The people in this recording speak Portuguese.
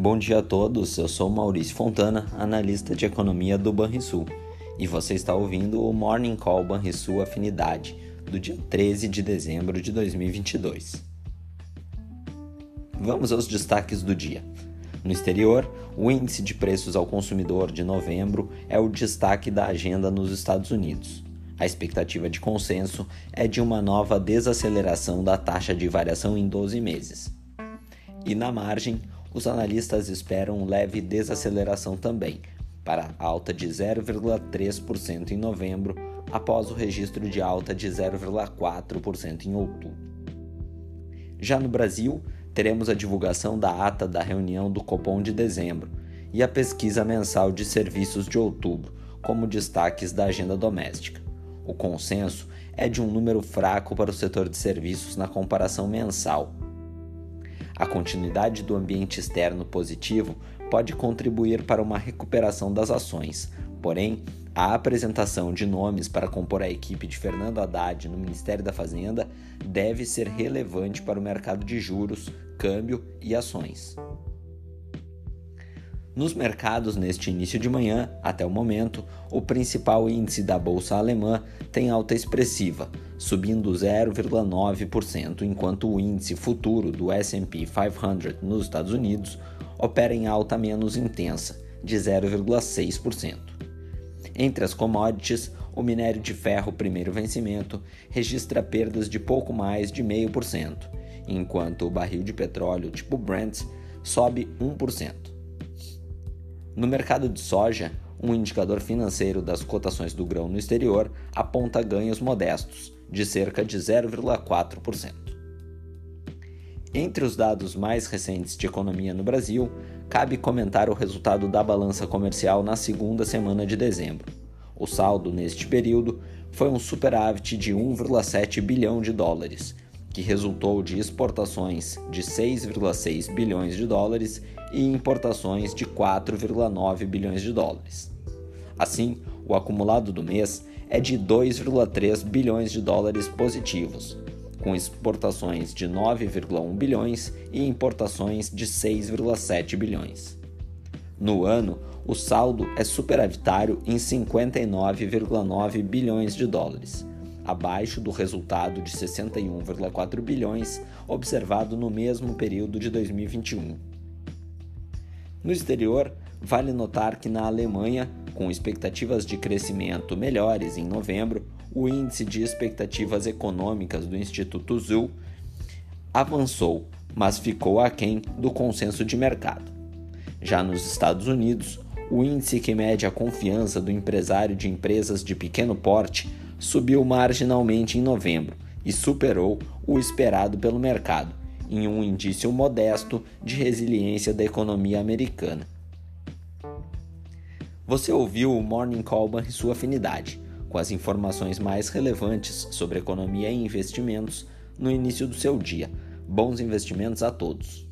Bom dia a todos, eu sou Maurício Fontana, analista de economia do Banrisul, e você está ouvindo o Morning Call Banrisul Afinidade, do dia 13 de dezembro de 2022. Vamos aos destaques do dia. No exterior, o índice de preços ao consumidor de novembro é o destaque da agenda nos Estados Unidos. A expectativa de consenso é de uma nova desaceleração da taxa de variação em 12 meses. E na margem, os analistas esperam leve desaceleração também, para alta de 0,3% em novembro, após o registro de alta de 0,4% em outubro. Já no Brasil, teremos a divulgação da ata da reunião do Copom de dezembro e a pesquisa mensal de serviços de outubro, como destaques da agenda doméstica. O consenso é de um número fraco para o setor de serviços na comparação mensal. A continuidade do ambiente externo positivo pode contribuir para uma recuperação das ações, porém, a apresentação de nomes para compor a equipe de Fernando Haddad no Ministério da Fazenda deve ser relevante para o mercado de juros, câmbio e ações. Nos mercados neste início de manhã, até o momento, o principal índice da bolsa alemã tem alta expressiva, subindo 0,9%, enquanto o índice futuro do S&P 500 nos Estados Unidos opera em alta menos intensa, de 0,6%. Entre as commodities, o minério de ferro primeiro vencimento registra perdas de pouco mais de 0,5%, enquanto o barril de petróleo tipo Brent sobe 1%. No mercado de soja, um indicador financeiro das cotações do grão no exterior aponta ganhos modestos, de cerca de 0,4%. Entre os dados mais recentes de economia no Brasil, cabe comentar o resultado da balança comercial na segunda semana de dezembro. O saldo neste período foi um superávit de 1,7 bilhão de dólares, que resultou de exportações de 6,6 bilhões de dólares e importações de 4,9 bilhões de dólares. Assim, o acumulado do mês é de 2,3 bilhões de dólares positivos, com exportações de 9,1 bilhões e importações de 6,7 bilhões. No ano, o saldo é superavitário em 59,9 bilhões de dólares, abaixo do resultado de 61,4 bilhões observado no mesmo período de 2021. No exterior, vale notar que na Alemanha, com expectativas de crescimento melhores em novembro, o índice de expectativas econômicas do Instituto ZUL avançou, mas ficou aquém do consenso de mercado. Já nos Estados Unidos, o índice que mede a confiança do empresário de empresas de pequeno porte subiu marginalmente em novembro e superou o esperado pelo mercado, em um indício modesto de resiliência da economia americana. Você ouviu o Morning Call e sua afinidade, com as informações mais relevantes sobre economia e investimentos no início do seu dia. Bons investimentos a todos!